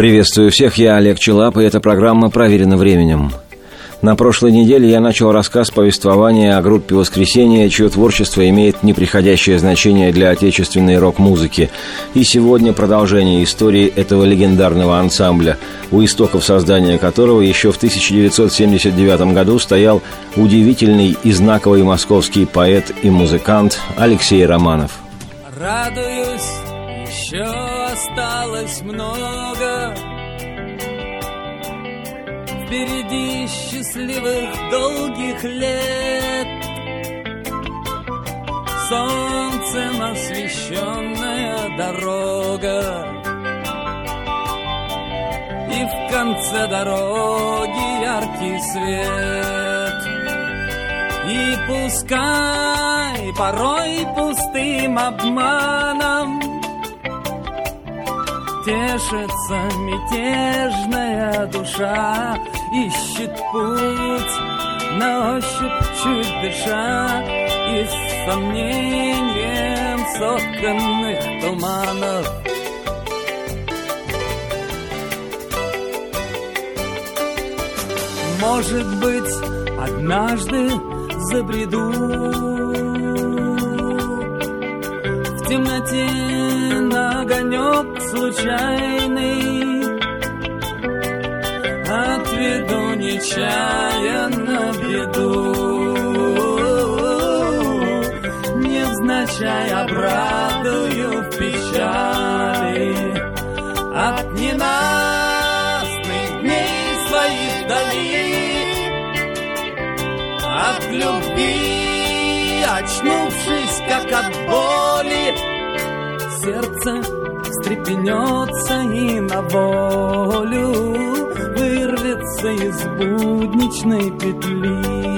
Приветствую всех, я Олег Челап, и эта программа проверена временем. На прошлой неделе я начал рассказ повествования о группе «Воскресенье», чье творчество имеет неприходящее значение для отечественной рок-музыки. И сегодня продолжение истории этого легендарного ансамбля, у истоков создания которого еще в 1979 году стоял удивительный и знаковый московский поэт и музыкант Алексей Романов. Радуюсь, еще осталось много Впереди счастливых долгих лет. Солнцем освещенная дорога. И в конце дороги яркий свет. И пускай порой пустым обманом Тешится мятежная душа ищет путь на ощупь чуть дыша и с сомнением сотканных туманов. Может быть, однажды забреду темноте на огонек случайный. Отведу нечаянно беду, невзначай обрадую в печали. От ненастных дней своих дали, от любви, очнувшись как от боли, сердце встрепенется и на волю вырвется из будничной петли.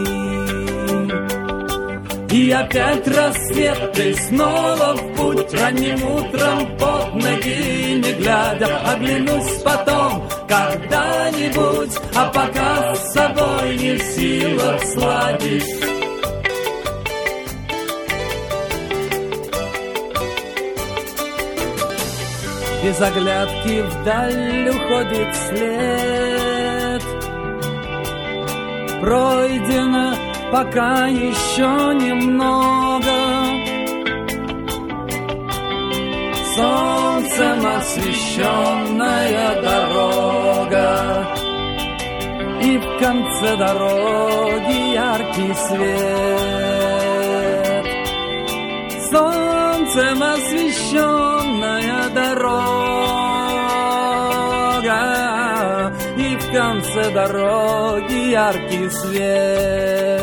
И опять рассвет, и снова в путь Ранним утром под ноги не глядя Оглянусь потом когда-нибудь А пока с собой не в силах сладить Без оглядки вдаль уходит след. Пройдено пока еще немного. Солнцем освещенная дорога. И в конце дороги яркий свет. Солнцем освещенная дорога И в конце дороги яркий свет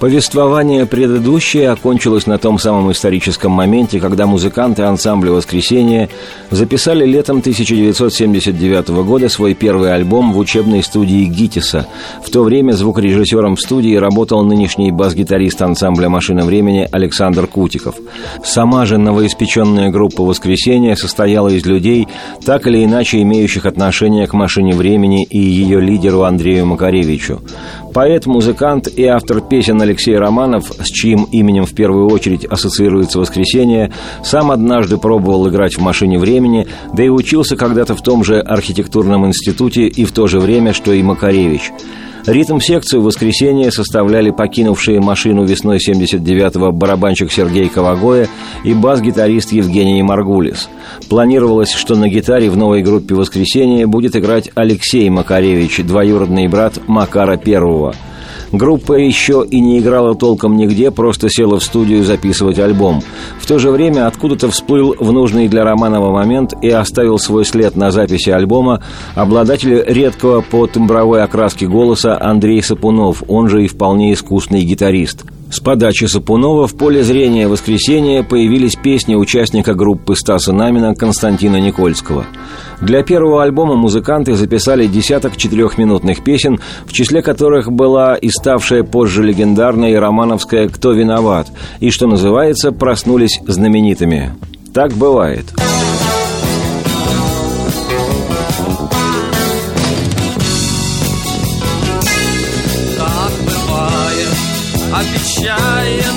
Повествование предыдущее окончилось на том самом историческом моменте, когда музыканты ансамбля «Воскресенье» записали летом 1979 года свой первый альбом в учебной студии ГИТИСа. В то время звукорежиссером в студии работал нынешний бас-гитарист ансамбля «Машина времени» Александр Кутиков. Сама же новоиспеченная группа «Воскресенье» состояла из людей, так или иначе имеющих отношение к «Машине времени» и ее лидеру Андрею Макаревичу. Поэт, музыкант и автор песен Алексей Романов, с чьим именем в первую очередь ассоциируется «Воскресенье», сам однажды пробовал играть в «Машине времени», да и учился когда-то в том же архитектурном институте и в то же время, что и Макаревич. Ритм-секцию «Воскресенье» составляли покинувшие машину весной 79-го барабанщик Сергей Ковагоя и бас-гитарист Евгений Маргулис. Планировалось, что на гитаре в новой группе «Воскресенье» будет играть Алексей Макаревич, двоюродный брат Макара Первого – Группа еще и не играла толком нигде, просто села в студию записывать альбом. В то же время откуда-то всплыл в нужный для Романова момент и оставил свой след на записи альбома обладатель редкого по тембровой окраске голоса Андрей Сапунов, он же и вполне искусный гитарист – с подачи Сапунова в поле зрения «Воскресенья» появились песни участника группы Стаса Намина Константина Никольского. Для первого альбома музыканты записали десяток четырехминутных песен, в числе которых была и ставшая позже легендарной романовская «Кто виноват?» и, что называется, проснулись знаменитыми. Так бывает. обещает утро shy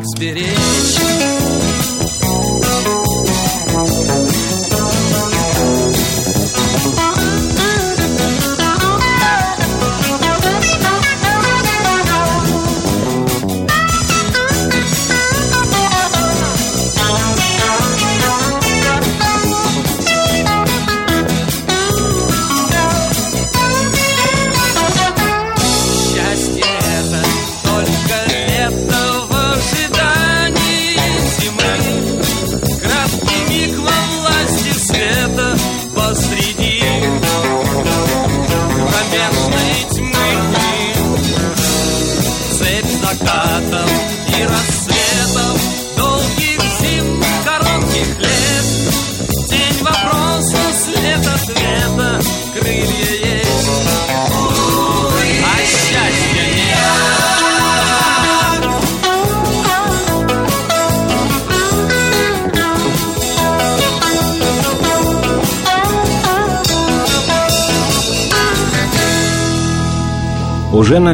как сберечь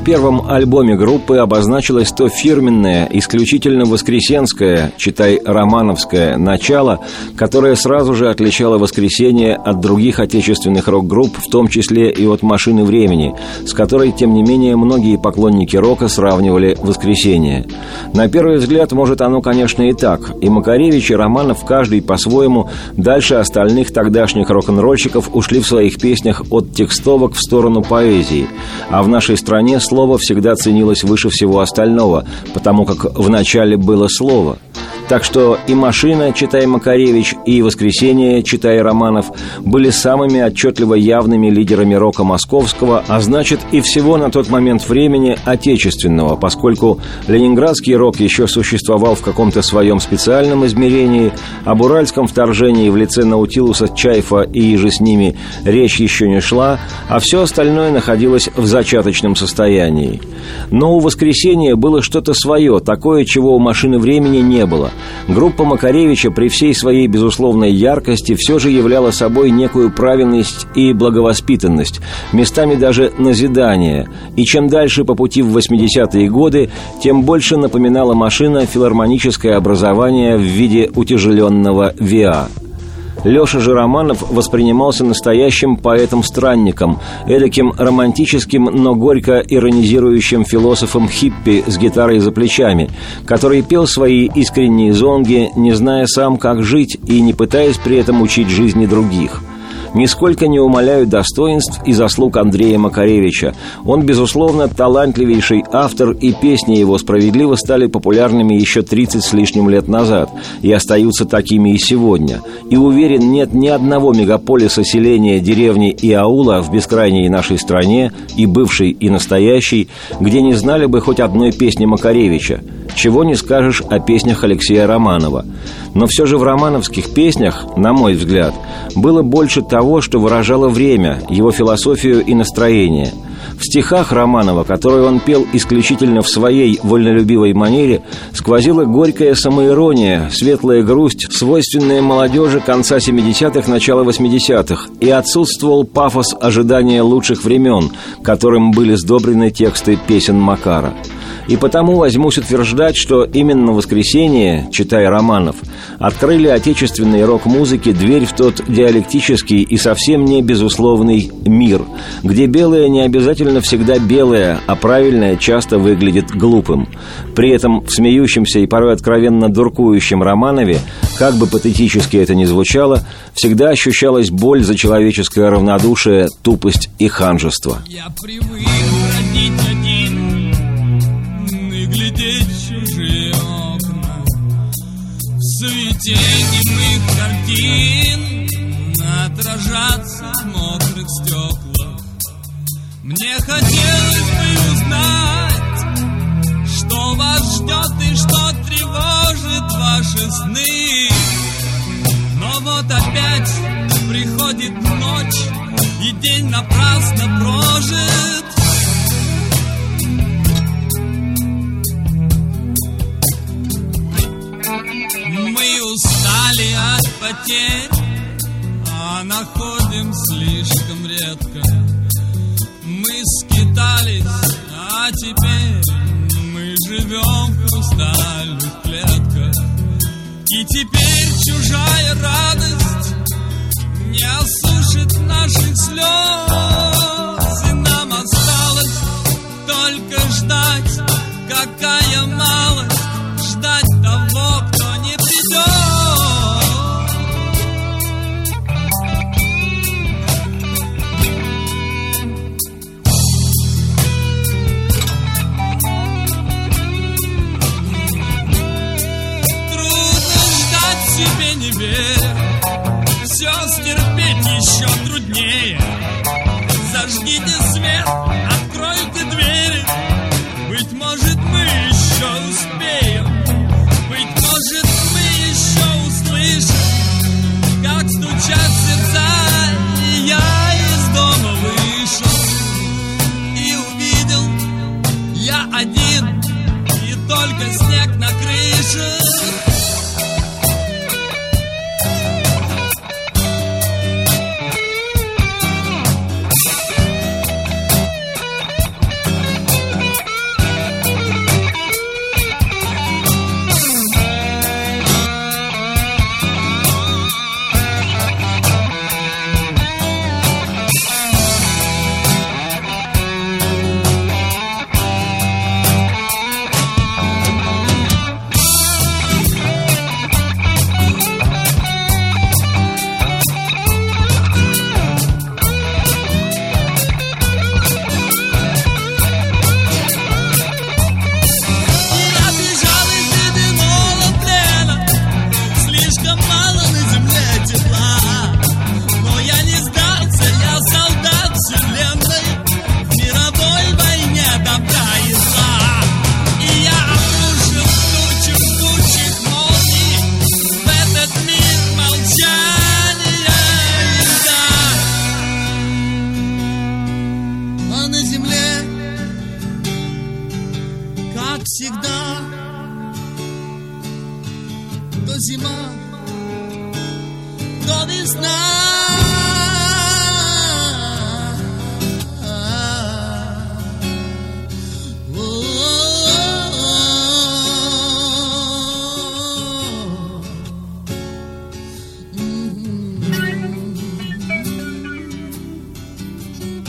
первом альбоме группы обозначилось то фирменное, исключительно воскресенское, читай романовское, начало, которое сразу же отличало «Воскресенье» от других отечественных рок-групп, в том числе и от «Машины времени», с которой, тем не менее, многие поклонники рока сравнивали «Воскресенье». На первый взгляд, может, оно, конечно, и так. И Макаревич, и Романов, каждый по-своему, дальше остальных тогдашних рок-н-ролльщиков ушли в своих песнях от текстовок в сторону поэзии. А в нашей стране слово всегда ценилось выше всего остального, потому как в начале было слово – так что и «Машина», читай Макаревич, и «Воскресенье», читай Романов, были самыми отчетливо явными лидерами рока московского, а значит и всего на тот момент времени отечественного, поскольку ленинградский рок еще существовал в каком-то своем специальном измерении, об уральском вторжении в лице Наутилуса, Чайфа и же с ними речь еще не шла, а все остальное находилось в зачаточном состоянии. Но у «Воскресенья» было что-то свое, такое, чего у «Машины времени» не было. Группа Макаревича при всей своей безусловной яркости все же являла собой некую правильность и благовоспитанность, местами даже назидание. И чем дальше по пути в 80-е годы, тем больше напоминала машина филармоническое образование в виде утяжеленного ВИА. Леша же Романов воспринимался настоящим поэтом-странником, эдаким романтическим, но горько иронизирующим философом-хиппи с гитарой за плечами, который пел свои искренние зонги, не зная сам, как жить и не пытаясь при этом учить жизни других – нисколько не умаляют достоинств и заслуг Андрея Макаревича. Он, безусловно, талантливейший автор, и песни его справедливо стали популярными еще 30 с лишним лет назад и остаются такими и сегодня. И уверен, нет ни одного мегаполиса, селения, деревни и аула в бескрайней нашей стране, и бывшей, и настоящей, где не знали бы хоть одной песни Макаревича. Чего не скажешь о песнях Алексея Романова. Но все же в романовских песнях, на мой взгляд, было больше того, что выражало время, его философию и настроение. В стихах Романова, которые он пел исключительно в своей вольнолюбивой манере, сквозила горькая самоирония, светлая грусть, свойственная молодежи конца 70-х, начала 80-х, и отсутствовал пафос ожидания лучших времен, которым были сдобрены тексты песен Макара – и потому возьмусь утверждать, что именно воскресенье, читая романов, открыли отечественной рок-музыке дверь в тот диалектический и совсем не безусловный мир, где белое не обязательно всегда белое, а правильное часто выглядит глупым. При этом в смеющемся и порой откровенно дуркующем Романове, как бы патетически это ни звучало, всегда ощущалась боль за человеческое равнодушие, тупость и ханжество. Я привык родить глядеть чужие окна. В суете немых картин Отражаться в мокрых стеклах Мне хотелось бы узнать Что вас ждет и что тревожит ваши сны. Но вот опять приходит ночь, и день напрасно прожит. Устали от потерь, а находим слишком редко. Мы скитались, а теперь мы живем в хрустальных клетках. И теперь чужая радость не осушит наших слез. И нам осталось только ждать, какая малость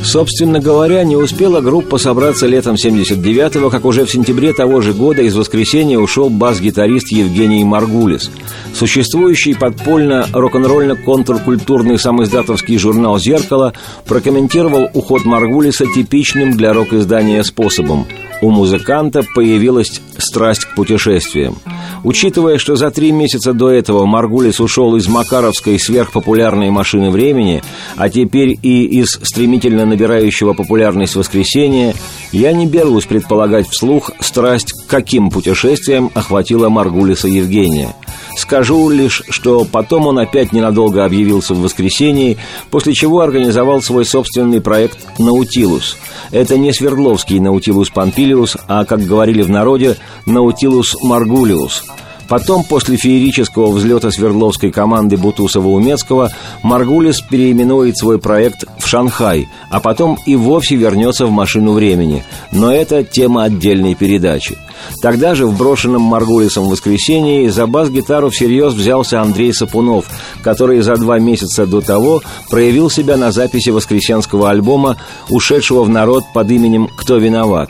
Собственно говоря, не успела группа собраться летом 79-го, как уже в сентябре того же года из воскресенья ушел бас-гитарист Евгений Маргулис. Существующий подпольно рок-н-ролльно-контркультурный самоиздатовский журнал «Зеркало» прокомментировал уход Маргулиса типичным для рок-издания способом. У музыканта появилась страсть к путешествиям. Учитывая, что за три месяца до этого Маргулис ушел из макаровской сверхпопулярной машины времени, а теперь и из стремительно набирающего популярность воскресенья, я не берусь предполагать вслух страсть к каким путешествиям охватила Маргулиса Евгения. Скажу лишь, что потом он опять ненадолго объявился в воскресенье, после чего организовал свой собственный проект «Наутилус». Это не Свердловский «Наутилус Помпилиус», а, как говорили в народе, «Наутилус Маргулиус». Потом, после феерического взлета Свердловской команды Бутусова-Умецкого, Маргулис переименует свой проект в «Шанхай», а потом и вовсе вернется в «Машину времени». Но это тема отдельной передачи. Тогда же в брошенном Маргулисом воскресенье за бас-гитару всерьез взялся Андрей Сапунов, который за два месяца до того проявил себя на записи воскресенского альбома, ушедшего в народ под именем «Кто виноват?».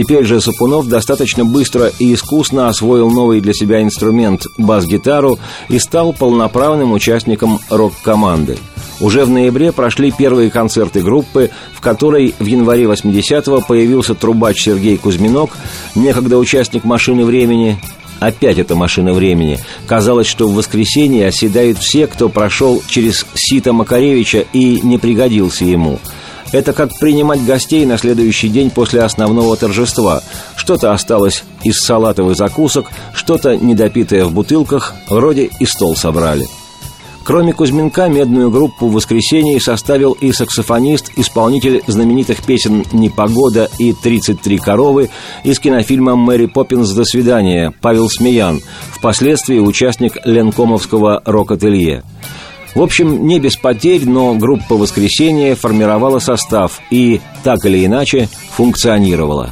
Теперь же Сапунов достаточно быстро и искусно освоил новый для себя инструмент – бас-гитару и стал полноправным участником рок-команды. Уже в ноябре прошли первые концерты группы, в которой в январе 80-го появился трубач Сергей Кузьминок, некогда участник «Машины времени», Опять эта машина времени. Казалось, что в воскресенье оседают все, кто прошел через сито Макаревича и не пригодился ему – это как принимать гостей на следующий день после основного торжества. Что-то осталось из салатов и закусок, что-то недопитое в бутылках, вроде и стол собрали. Кроме Кузьминка, медную группу в воскресенье составил и саксофонист, исполнитель знаменитых песен «Непогода» и «33 коровы» из кинофильма «Мэри Поппинс. До свидания» Павел Смеян, впоследствии участник Ленкомовского рок-ателье. В общем, не без потерь, но группа «Воскресенье» формировала состав и, так или иначе, функционировала.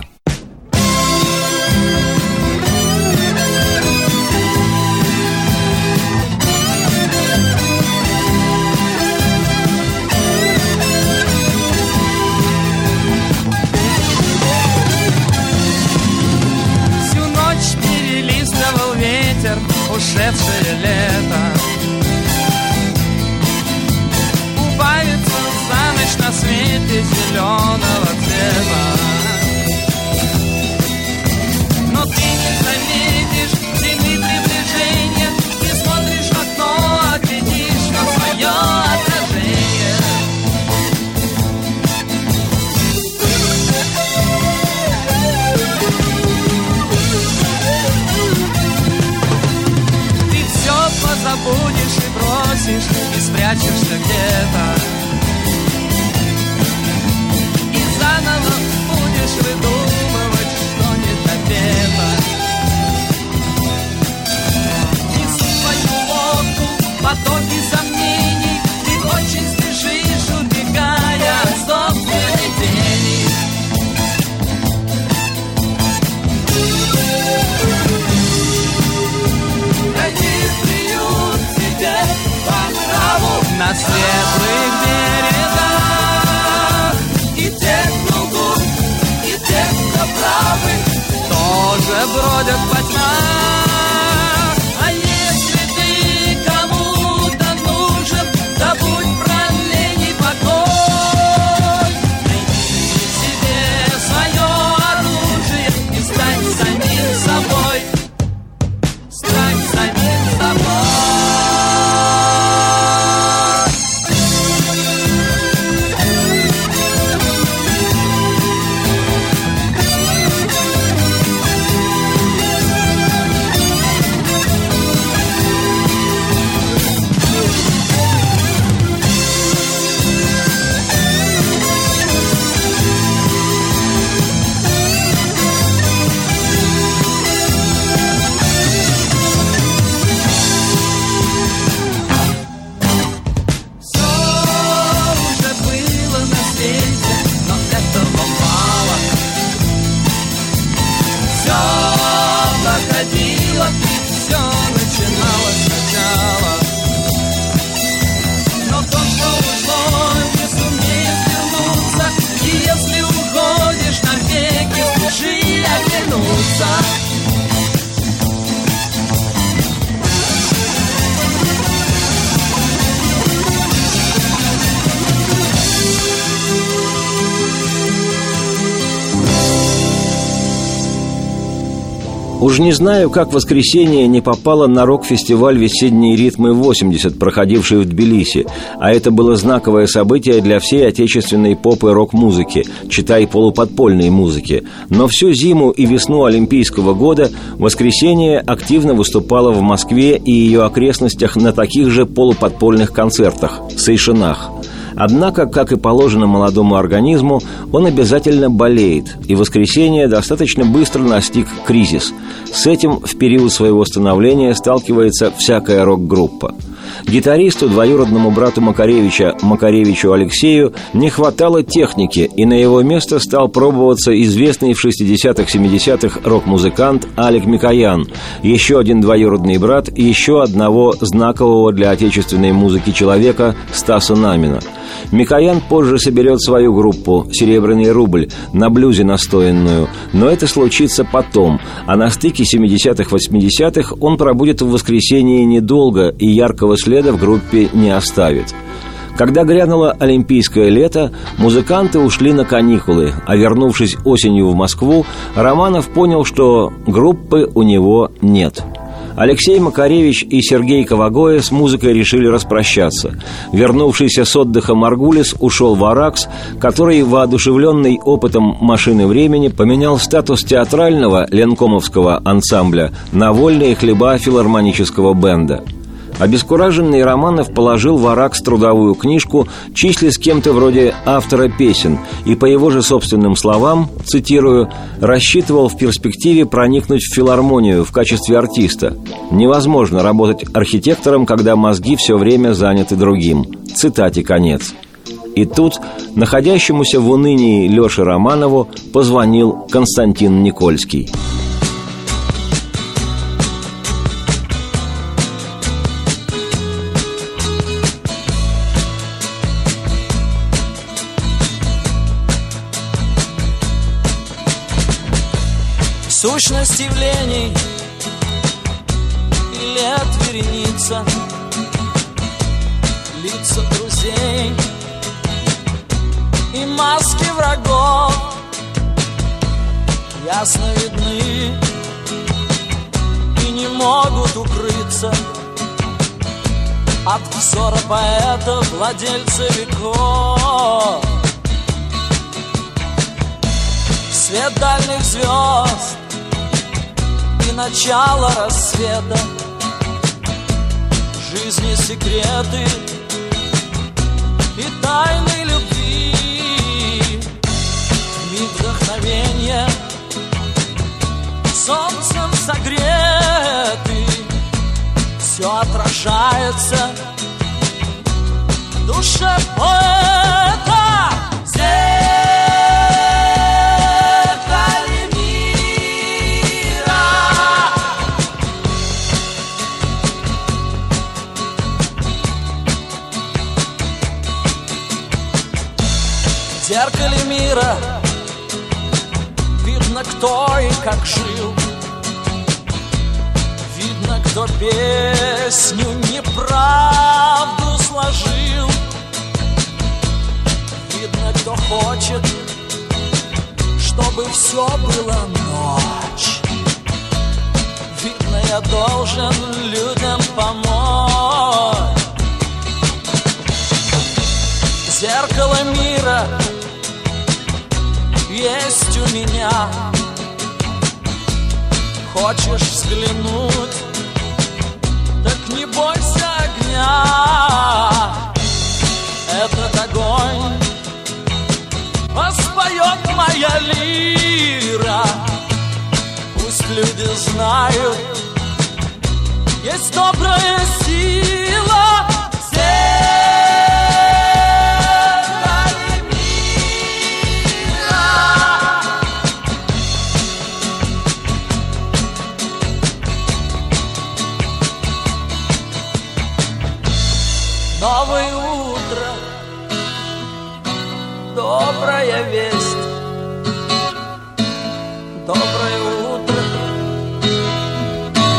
Уж не знаю, как воскресенье не попало на рок-фестиваль «Весенние ритмы-80», проходивший в Тбилиси, а это было знаковое событие для всей отечественной поп и рок-музыки, читай полуподпольной музыки. Но всю зиму и весну Олимпийского года воскресенье активно выступало в Москве и ее окрестностях на таких же полуподпольных концертах, сейшинах – Однако, как и положено молодому организму, он обязательно болеет, и воскресенье достаточно быстро настиг кризис. С этим в период своего становления сталкивается всякая рок-группа. Гитаристу, двоюродному брату Макаревича, Макаревичу Алексею, не хватало техники, и на его место стал пробоваться известный в 60-70-х рок-музыкант Алик Микоян, еще один двоюродный брат еще одного знакового для отечественной музыки человека Стаса Намина – Микоян позже соберет свою группу «Серебряный рубль» на блюзе настоянную, но это случится потом, а на стыке 70-х-80-х он пробудет в воскресенье недолго и яркого следа в группе не оставит. Когда грянуло олимпийское лето, музыканты ушли на каникулы, а вернувшись осенью в Москву, Романов понял, что группы у него нет – Алексей Макаревич и Сергей Ковагоя с музыкой решили распрощаться. Вернувшийся с отдыха Маргулис ушел в Аракс, который, воодушевленный опытом машины времени, поменял статус театрального ленкомовского ансамбля на вольные хлеба филармонического бенда. Обескураженный Романов положил в Аракс трудовую книжку, числясь с кем-то вроде автора песен, и по его же собственным словам, цитирую, «рассчитывал в перспективе проникнуть в филармонию в качестве артиста. Невозможно работать архитектором, когда мозги все время заняты другим». Цитате конец. И тут находящемуся в унынии Леше Романову позвонил Константин Никольский – От взора поэта, владельца веков. Свет дальних звезд начало рассвета. Жизни секреты и тайны любви. Миг вдохновения Солнцем согреты Все отражается. В душе поэта Здесь зеркале мира Видно, кто и как жил кто песню неправду сложил. Видно, кто хочет, чтобы все было ночь. Видно, я должен людям помочь. Зеркало мира есть у меня. Хочешь взглянуть, не бойся огня. Этот огонь воспоет моя лира. Пусть люди знают, есть добрая сила добрая весть. Доброе утро,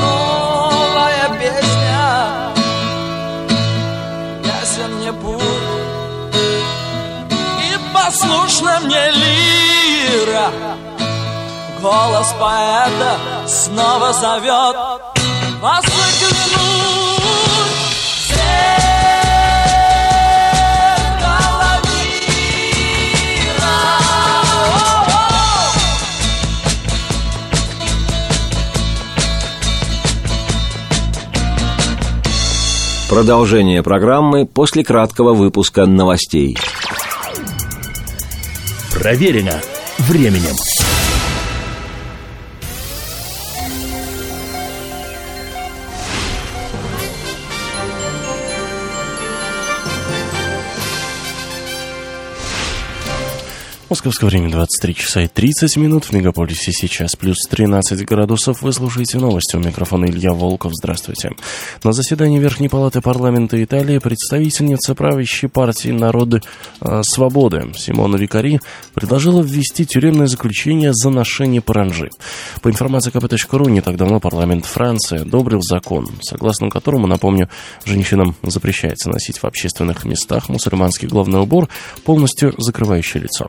новая песня, ясен мне путь, и послушна мне лира. Голос поэта снова зовет вас заглянуть. Продолжение программы после краткого выпуска новостей. Проверено временем. Московское время 23 часа и 30 минут. В мегаполисе сейчас плюс 13 градусов. Вы слушаете новости. У микрофона Илья Волков. Здравствуйте. На заседании Верхней Палаты парламента Италии представительница правящей партии «Народы э, свободы» Симона Викари предложила ввести тюремное заключение за ношение паранжи. По информации kp.ru, не так давно парламент Франции одобрил закон, согласно которому, напомню, женщинам запрещается носить в общественных местах мусульманский головной убор, полностью закрывающий лицо.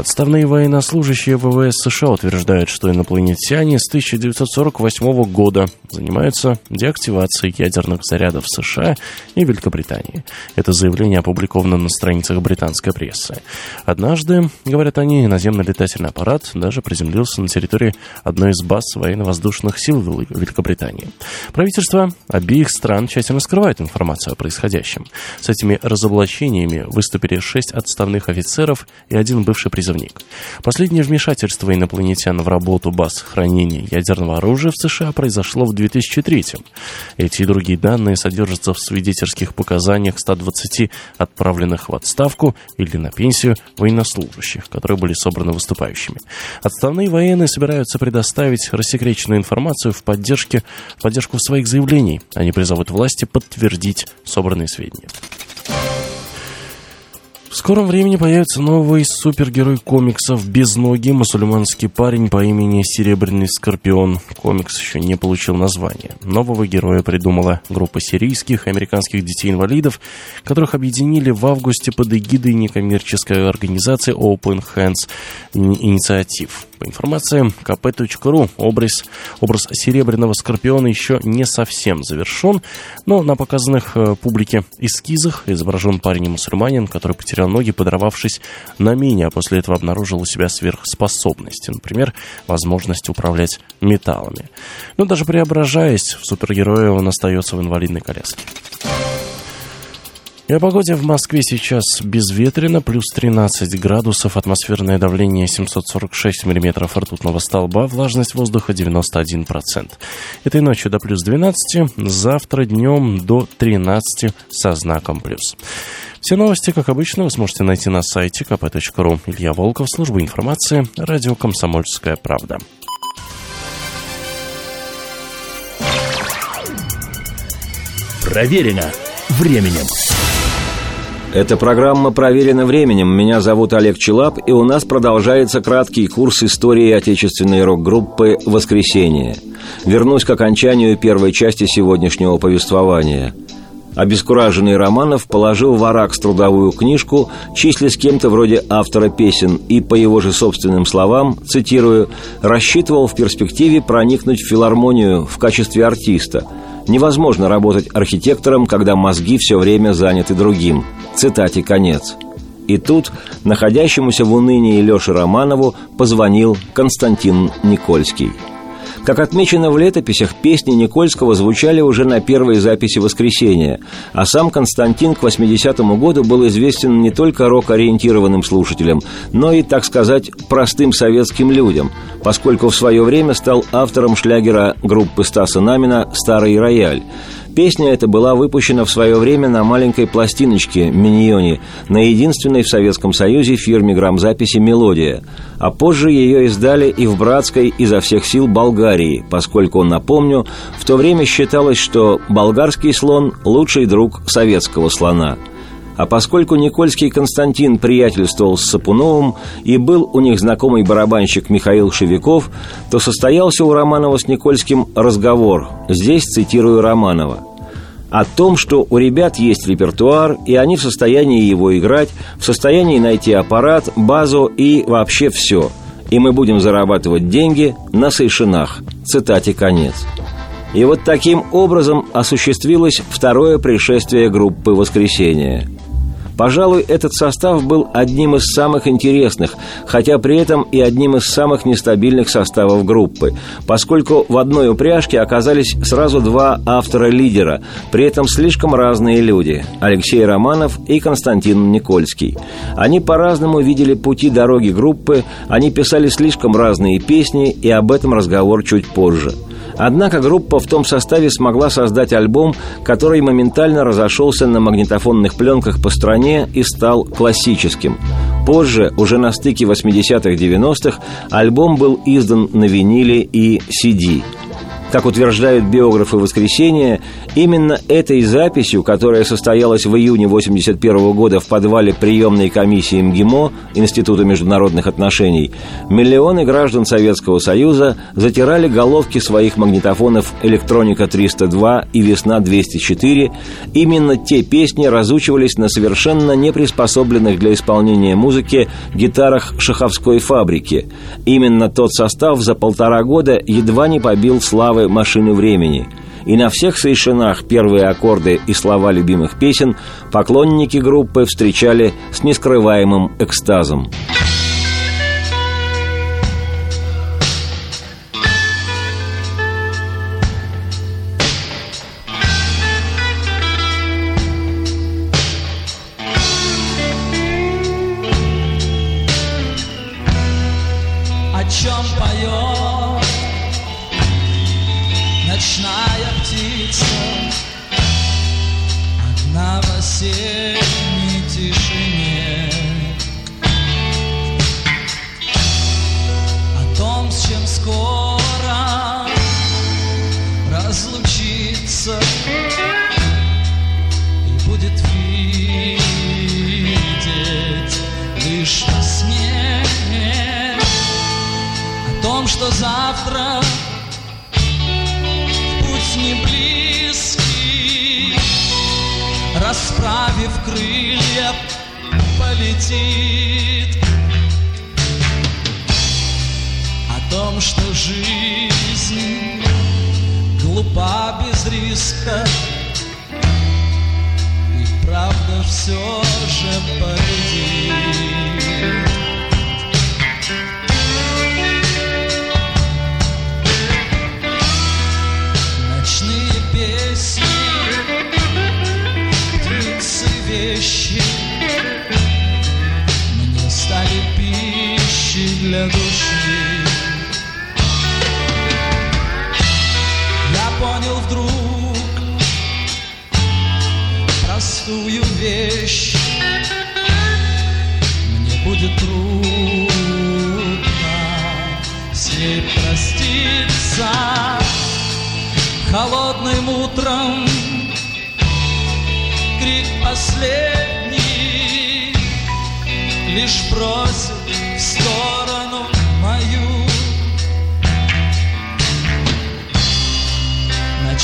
Отставные военнослужащие ВВС США утверждают, что инопланетяне с 1948 года занимаются деактивацией ядерных зарядов США и Великобритании. Это заявление опубликовано на страницах британской прессы. Однажды, говорят они, наземный летательный аппарат даже приземлился на территории одной из баз военно-воздушных сил Великобритании. Правительство обеих стран тщательно скрывает информацию о происходящем. С этими разоблачениями выступили шесть отставных офицеров и один бывший призывник. Последнее вмешательство инопланетян в работу баз хранения ядерного оружия в США произошло в 2003 -м. Эти и другие данные содержатся в свидетельских показаниях 120 отправленных в отставку или на пенсию военнослужащих, которые были собраны выступающими. Отставные военные собираются предоставить рассекреченную информацию в, поддержке, в поддержку своих заявлений. Они призовут власти подтвердить собранные сведения. В скором времени появится новый супергерой комиксов «Безногий» мусульманский парень по имени Серебряный Скорпион. Комикс еще не получил названия. Нового героя придумала группа сирийских и американских детей-инвалидов, которых объединили в августе под эгидой некоммерческой организации Open Hands Инициатив. По информации kp.ru, образ, образ серебряного скорпиона еще не совсем завершен, но на показанных э, публике эскизах изображен парень-мусульманин, который потерял ноги, подорвавшись на мине, а после этого обнаружил у себя сверхспособности, например, возможность управлять металлами. Но даже преображаясь в супергероя, он остается в инвалидной коляске. И о погоде в Москве сейчас безветренно, плюс 13 градусов, атмосферное давление 746 миллиметров ртутного столба, влажность воздуха 91%. Этой ночью до плюс 12, завтра днем до 13 со знаком плюс. Все новости, как обычно, вы сможете найти на сайте kp.ru. Илья Волков, служба информации, радио «Комсомольская правда». Проверено временем. Эта программа проверена временем. Меня зовут Олег Челап, и у нас продолжается краткий курс истории отечественной рок-группы «Воскресенье». Вернусь к окончанию первой части сегодняшнего повествования. Обескураженный Романов положил в Аракс трудовую книжку, числясь кем-то вроде автора песен, и, по его же собственным словам, цитирую, «рассчитывал в перспективе проникнуть в филармонию в качестве артиста – Невозможно работать архитектором, когда мозги все время заняты другим. Цитате конец. И тут находящемуся в унынии Леше Романову позвонил Константин Никольский – как отмечено в летописях, песни Никольского звучали уже на первой записи «Воскресенья», а сам Константин к 80-му году был известен не только рок-ориентированным слушателям, но и, так сказать, простым советским людям, поскольку в свое время стал автором шлягера группы Стаса Намина «Старый рояль», Песня эта была выпущена в свое время на маленькой пластиночке «Миньоне» на единственной в Советском Союзе фирме грамзаписи «Мелодия», а позже ее издали и в братской изо всех сил Болгарии, поскольку, напомню, в то время считалось, что болгарский слон – лучший друг советского слона – а поскольку Никольский Константин приятельствовал с Сапуновым и был у них знакомый барабанщик Михаил Шевиков, то состоялся у Романова с Никольским разговор. Здесь цитирую Романова о том, что у ребят есть репертуар, и они в состоянии его играть, в состоянии найти аппарат, базу и вообще все. И мы будем зарабатывать деньги на сейшинах. Цитате конец. И вот таким образом осуществилось второе пришествие группы «Воскресенье». Пожалуй, этот состав был одним из самых интересных, хотя при этом и одним из самых нестабильных составов группы, поскольку в одной упряжке оказались сразу два автора-лидера, при этом слишком разные люди – Алексей Романов и Константин Никольский. Они по-разному видели пути дороги группы, они писали слишком разные песни, и об этом разговор чуть позже – Однако группа в том составе смогла создать альбом, который моментально разошелся на магнитофонных пленках по стране и стал классическим. Позже, уже на стыке 80-х 90-х, альбом был издан на виниле и CD. Как утверждают биографы «Воскресенья», именно этой записью, которая состоялась в июне 1981 года в подвале приемной комиссии МГИМО, Института международных отношений, миллионы граждан Советского Союза затирали головки своих магнитофонов «Электроника 302» и «Весна 204». Именно те песни разучивались на совершенно неприспособленных для исполнения музыки гитарах шаховской фабрики. Именно тот состав за полтора года едва не побил славы славы «Машины времени». И на всех сейшинах первые аккорды и слова любимых песен поклонники группы встречали с нескрываемым экстазом.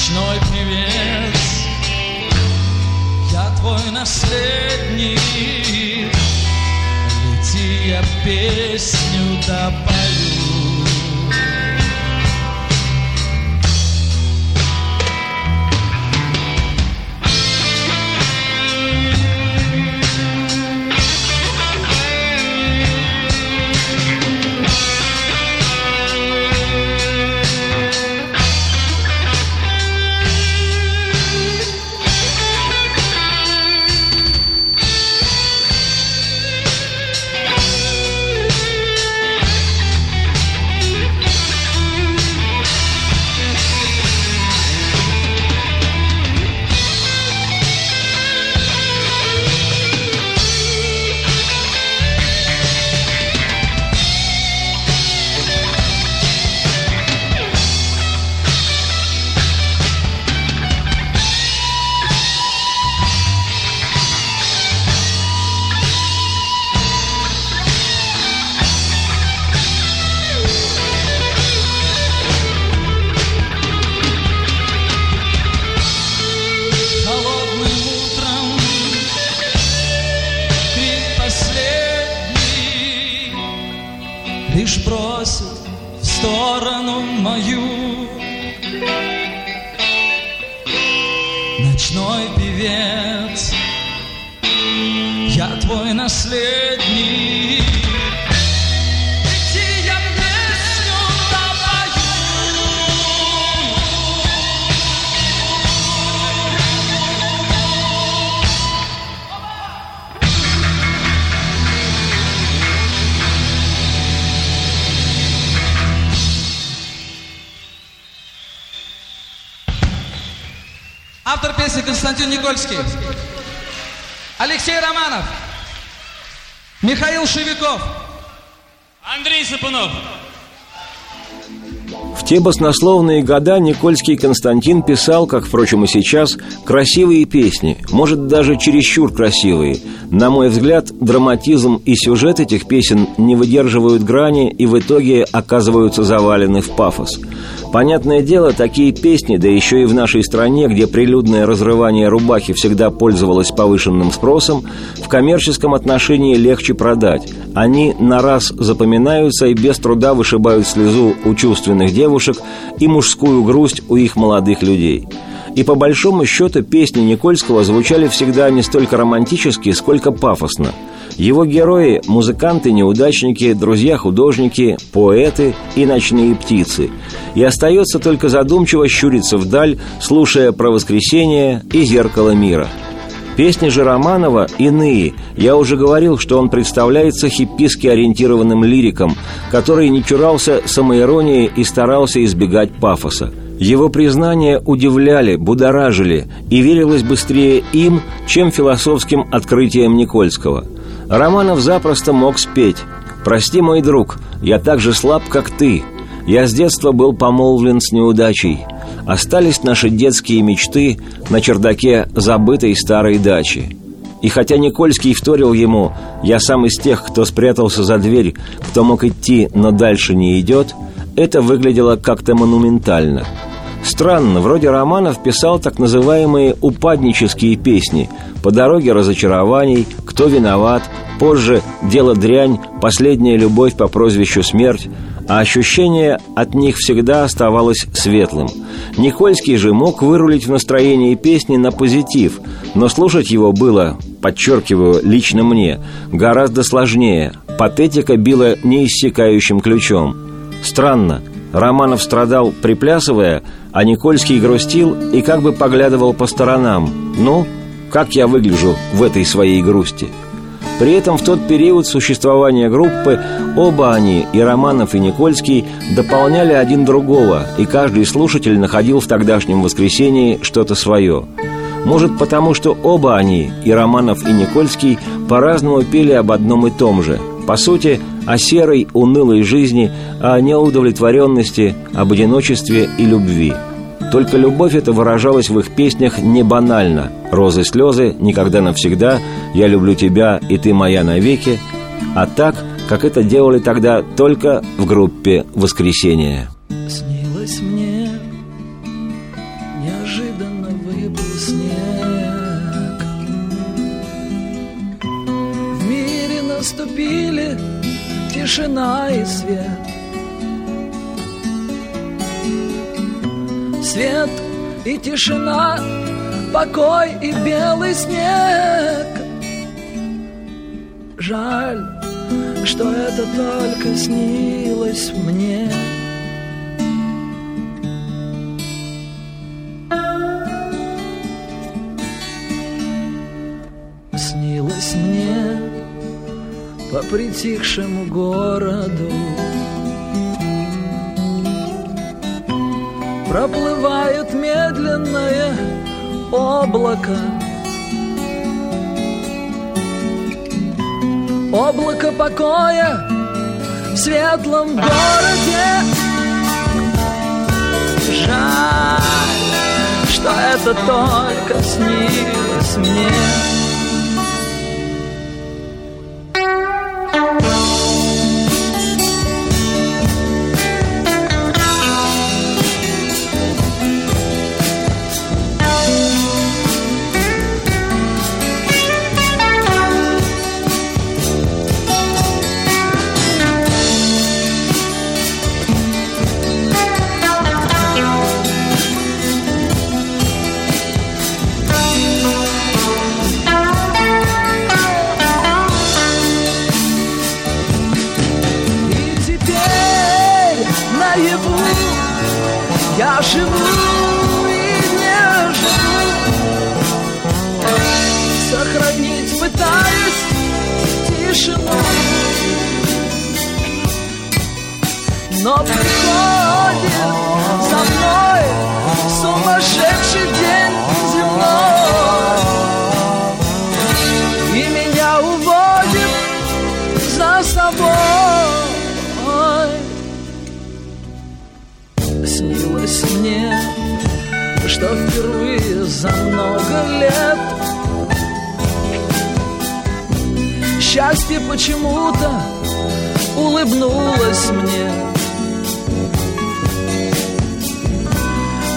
ночной певец. Я твой наследник. Лети, я песню добавлю. Константин Никольский, Алексей Романов, Михаил Шевиков, Андрей Сапунов. те баснословные года Никольский Константин писал, как, впрочем, и сейчас, красивые песни, может, даже чересчур красивые. На мой взгляд, драматизм и сюжет этих песен не выдерживают грани и в итоге оказываются завалены в пафос. Понятное дело, такие песни, да еще и в нашей стране, где прилюдное разрывание рубахи всегда пользовалось повышенным спросом, в коммерческом отношении легче продать. Они на раз запоминаются и без труда вышибают слезу у чувственных девушек и мужскую грусть у их молодых людей. И по большому счету песни Никольского звучали всегда не столько романтически, сколько пафосно – его герои – музыканты, неудачники, друзья-художники, поэты и ночные птицы. И остается только задумчиво щуриться вдаль, слушая про воскресение и зеркало мира. Песни же Романова иные. Я уже говорил, что он представляется хипписки ориентированным лириком, который не чурался самоиронии и старался избегать пафоса. Его признания удивляли, будоражили, и верилось быстрее им, чем философским открытиям Никольского – Романов запросто мог спеть «Прости, мой друг, я так же слаб, как ты. Я с детства был помолвлен с неудачей. Остались наши детские мечты на чердаке забытой старой дачи». И хотя Никольский вторил ему «Я сам из тех, кто спрятался за дверь, кто мог идти, но дальше не идет», это выглядело как-то монументально – Странно, вроде Романов писал так называемые упаднические песни «По дороге разочарований», «Кто виноват», позже «Дело дрянь», «Последняя любовь по прозвищу смерть», а ощущение от них всегда оставалось светлым. Никольский же мог вырулить в настроении песни на позитив, но слушать его было, подчеркиваю, лично мне, гораздо сложнее. Патетика била неиссякающим ключом. Странно, Романов страдал, приплясывая, а Никольский грустил и как бы поглядывал по сторонам. «Ну, как я выгляжу в этой своей грусти?» При этом в тот период существования группы оба они, и Романов, и Никольский, дополняли один другого, и каждый слушатель находил в тогдашнем воскресенье что-то свое. Может, потому что оба они, и Романов, и Никольский, по-разному пели об одном и том же – по сути, о серой, унылой жизни, о неудовлетворенности, об одиночестве и любви. Только любовь эта выражалась в их песнях не банально. «Розы, слезы», «Никогда навсегда», «Я люблю тебя и ты моя навеки», а так, как это делали тогда только в группе «Воскресенье». Снилось мне неожиданно выпал снег В мире наступили тишина и свет Свет и тишина, покой и белый снег. Жаль, что это только снилось мне. Снилось мне по притихшему городу Проплывает медленное облако. Облако покоя в светлом городе. Жаль, что это только снилось мне наяву Я живу и не живу. Сохранить пытаюсь тишину. Но приходит за мной сумасшедший день. Что впервые за много лет. Счастье почему-то улыбнулось мне.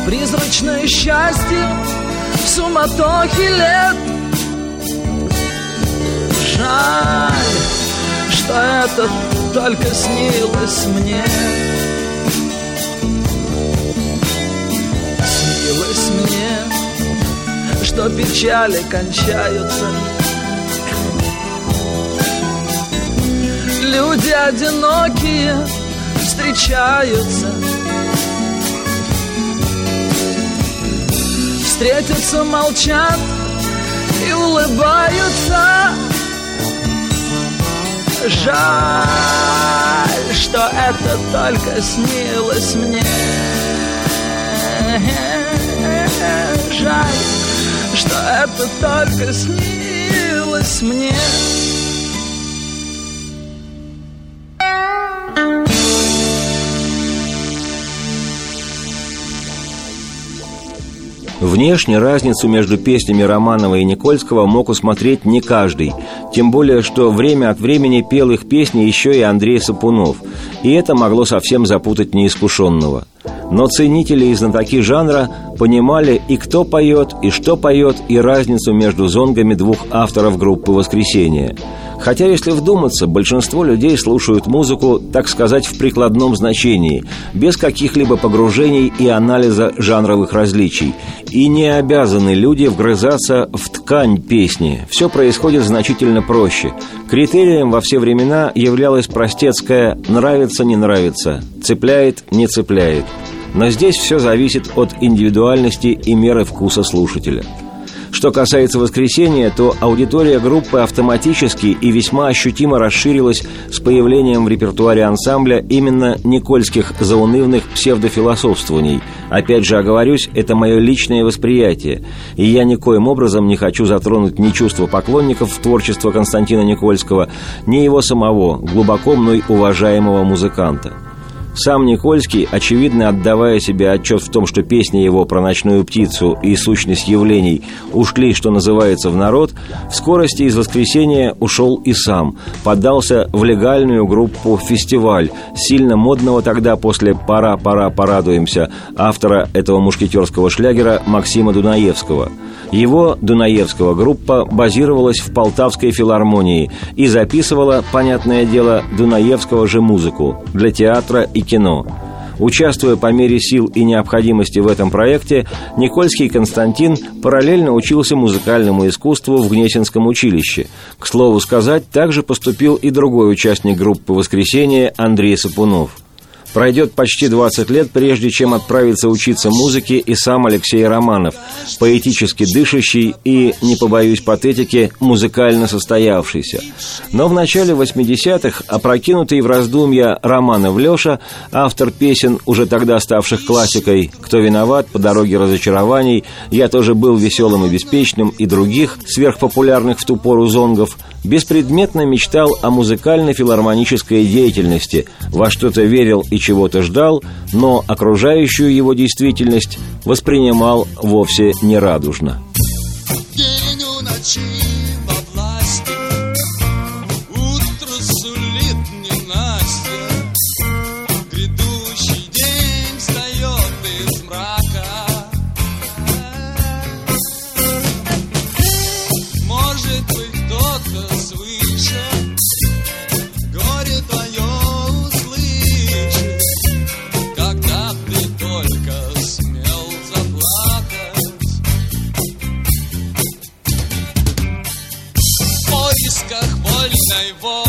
Призрачное счастье в суматохе лет. Жаль, что это только снилось мне Снилось мне, что печали кончаются. Люди одинокие встречаются. Встретятся, молчат и улыбаются. Жаль, что это только снилось мне Жаль, что это только снилось мне Внешне разницу между песнями Романова и Никольского мог усмотреть не каждый, тем более, что время от времени пел их песни еще и Андрей Сапунов, и это могло совсем запутать неискушенного. Но ценители и знатоки жанра понимали и кто поет, и что поет, и разницу между зонгами двух авторов группы «Воскресенье». Хотя, если вдуматься, большинство людей слушают музыку, так сказать, в прикладном значении, без каких-либо погружений и анализа жанровых различий. И не обязаны люди вгрызаться в ткань песни. Все происходит значительно проще. Критерием во все времена являлось простецкое «нравится, не нравится», «цепляет, не цепляет». Но здесь все зависит от индивидуальности и меры вкуса слушателя – что касается воскресения, то аудитория группы автоматически и весьма ощутимо расширилась с появлением в репертуаре ансамбля именно никольских заунывных псевдофилософствований. Опять же, оговорюсь, это мое личное восприятие, и я никоим образом не хочу затронуть ни чувства поклонников творчества Константина Никольского, ни его самого, глубоко мной уважаемого музыканта. Сам Никольский, очевидно отдавая себе отчет в том, что песни его про ночную птицу и сущность явлений ушли, что называется, в народ, в скорости из воскресенья ушел и сам, поддался в легальную группу «Фестиваль», сильно модного тогда после «Пора, пора, порадуемся» автора этого мушкетерского шлягера Максима Дунаевского – его Дунаевского группа базировалась в Полтавской филармонии и записывала, понятное дело, Дунаевского же музыку для театра и кино. Участвуя по мере сил и необходимости в этом проекте, Никольский Константин параллельно учился музыкальному искусству в Гнесинском училище. К слову сказать, также поступил и другой участник группы «Воскресенье» Андрей Сапунов – Пройдет почти 20 лет, прежде чем отправиться учиться музыке и сам Алексей Романов, поэтически дышащий и, не побоюсь патетики, музыкально состоявшийся. Но в начале 80-х, опрокинутый в раздумья Романов Леша, автор песен, уже тогда ставших классикой «Кто виноват?» «По дороге разочарований», «Я тоже был веселым и беспечным» и других, сверхпопулярных в ту пору зонгов, беспредметно мечтал о музыкально-филармонической деятельности, во что-то верил и чего-то ждал, но окружающую его действительность воспринимал вовсе нерадужно. День Night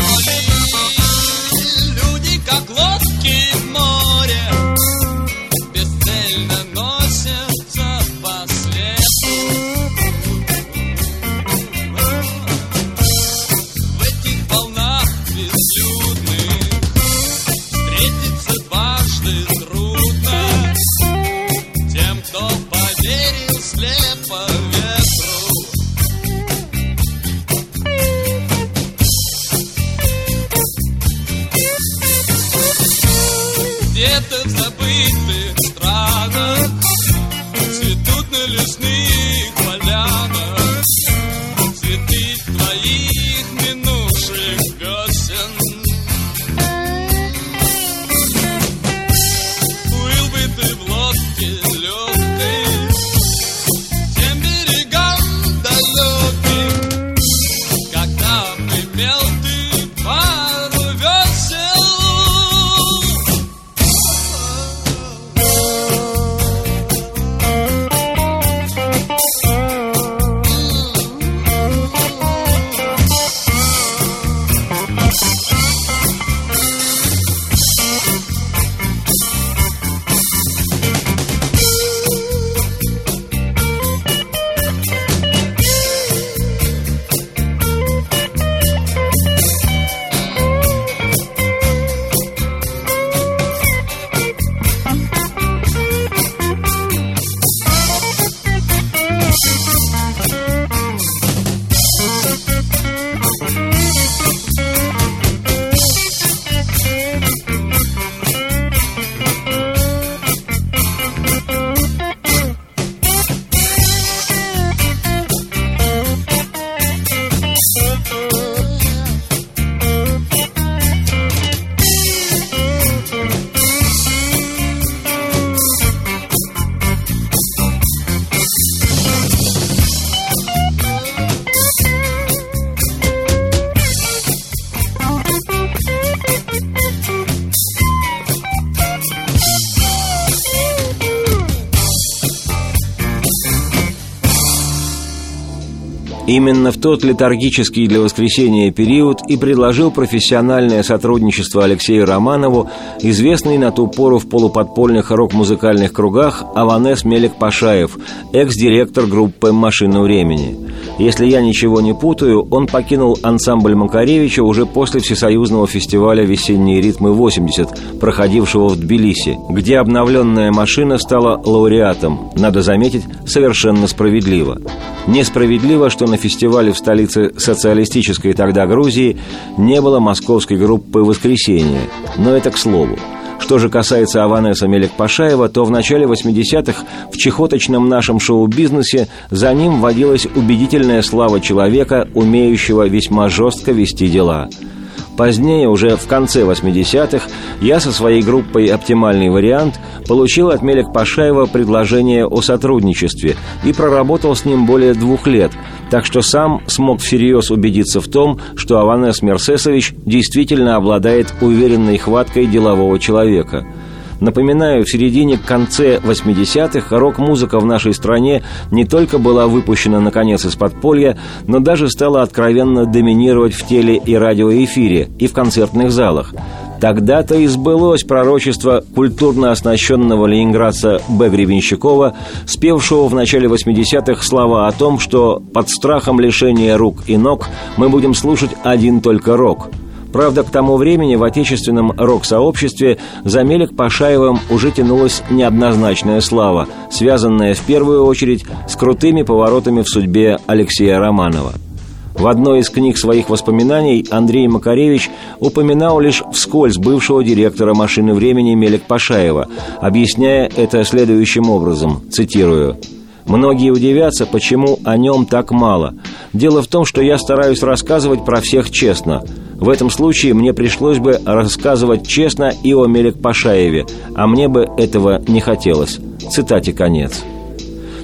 Именно в тот летаргический для воскресения период и предложил профессиональное сотрудничество Алексею Романову, известный на ту пору в полуподпольных рок-музыкальных кругах Аванес Мелик Пашаев, экс-директор группы «Машина времени». Если я ничего не путаю, он покинул ансамбль Макаревича уже после Всесоюзного фестиваля «Весенние ритмы-80», проходившего в Тбилиси, где обновленная машина стала лауреатом, надо заметить, совершенно справедливо. Несправедливо, что на фестивале в столице социалистической тогда Грузии не было московской группы «Воскресенье», но это к слову. Что же касается Аванеса Мелик-Пашаева, то в начале 80-х в чехоточном нашем шоу-бизнесе за ним водилась убедительная слава человека, умеющего весьма жестко вести дела – Позднее, уже в конце 80-х, я со своей группой «Оптимальный вариант» получил от Мелек Пашаева предложение о сотрудничестве и проработал с ним более двух лет, так что сам смог всерьез убедиться в том, что Аванес Мерсесович действительно обладает уверенной хваткой делового человека – Напоминаю, в середине-конце 80-х рок-музыка в нашей стране не только была выпущена наконец из подполья, но даже стала откровенно доминировать в теле- и радиоэфире, и в концертных залах. Тогда-то и сбылось пророчество культурно оснащенного ленинградца Б. Гребенщикова, спевшего в начале 80-х слова о том, что под страхом лишения рук и ног мы будем слушать один только рок – Правда, к тому времени в отечественном рок-сообществе за Мелик Пашаевым уже тянулась неоднозначная слава, связанная в первую очередь с крутыми поворотами в судьбе Алексея Романова. В одной из книг своих воспоминаний Андрей Макаревич упоминал лишь вскользь бывшего директора «Машины времени» Мелик Пашаева, объясняя это следующим образом, цитирую – Многие удивятся, почему о нем так мало. Дело в том, что я стараюсь рассказывать про всех честно. В этом случае мне пришлось бы рассказывать честно и о Мелек Пашаеве, а мне бы этого не хотелось. Цитате конец.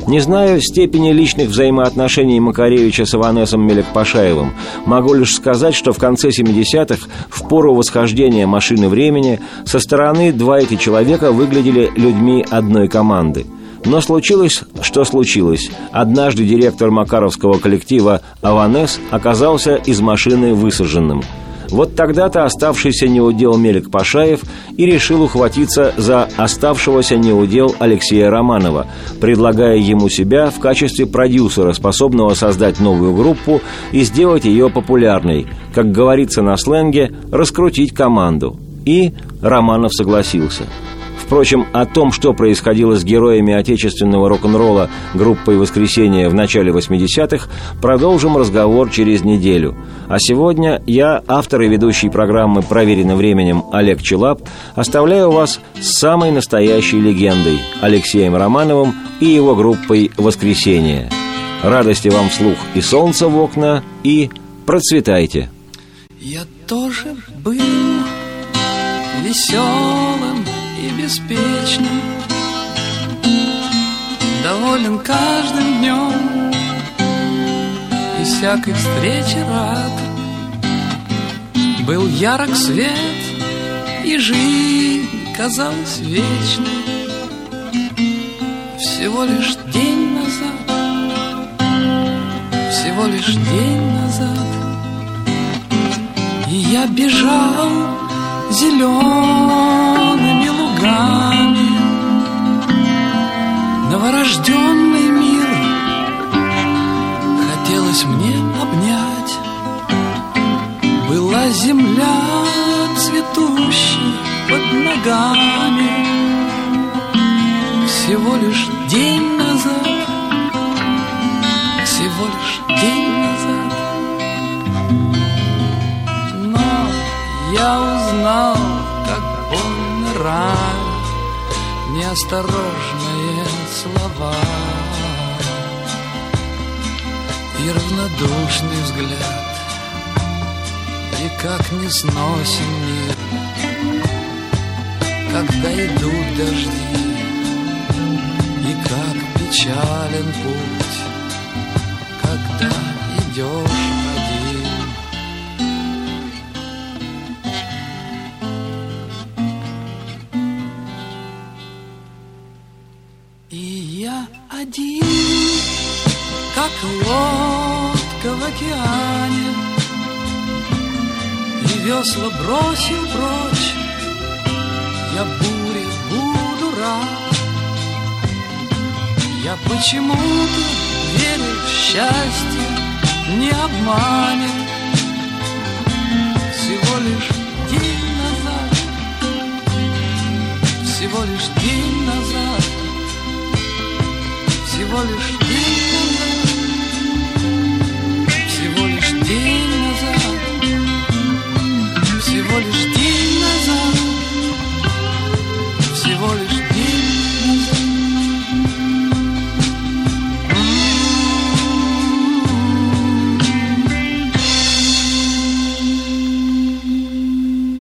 Не знаю степени личных взаимоотношений Макаревича с Иванесом Мелек-Пашаевым. Могу лишь сказать, что в конце 70-х, в пору восхождения машины времени, со стороны два эти человека выглядели людьми одной команды – но случилось, что случилось. Однажды директор макаровского коллектива «Аванес» оказался из машины высаженным. Вот тогда-то оставшийся неудел Мелик Пашаев и решил ухватиться за оставшегося неудел Алексея Романова, предлагая ему себя в качестве продюсера, способного создать новую группу и сделать ее популярной, как говорится на сленге, раскрутить команду. И Романов согласился – Впрочем, о том, что происходило с героями отечественного рок-н-ролла группой «Воскресенье» в начале 80-х, продолжим разговор через неделю. А сегодня я, автор и ведущий программы «Проверено временем» Олег Челап, оставляю вас с самой настоящей легендой Алексеем Романовым и его группой «Воскресенье». Радости вам вслух и солнца в окна, и процветайте! Я тоже был веселым и беспечным Доволен каждым днем И всякой встрече рад. Был ярок свет И жизнь казалась вечной. Всего лишь день назад Всего лишь день назад. И я бежал зелеными ногами Новорожденный мир Хотелось мне обнять. Была земля цветущей под ногами. Всего лишь день назад Всего лишь день назад. Но я узнал, рано неосторожные слова И равнодушный взгляд И как не сносен мир Когда идут дожди И как печален путь океане. И весла бросил прочь. Я буре буду рад. Я почему-то верю в счастье Не обманет Всего лишь день назад. Всего лишь день назад. Всего лишь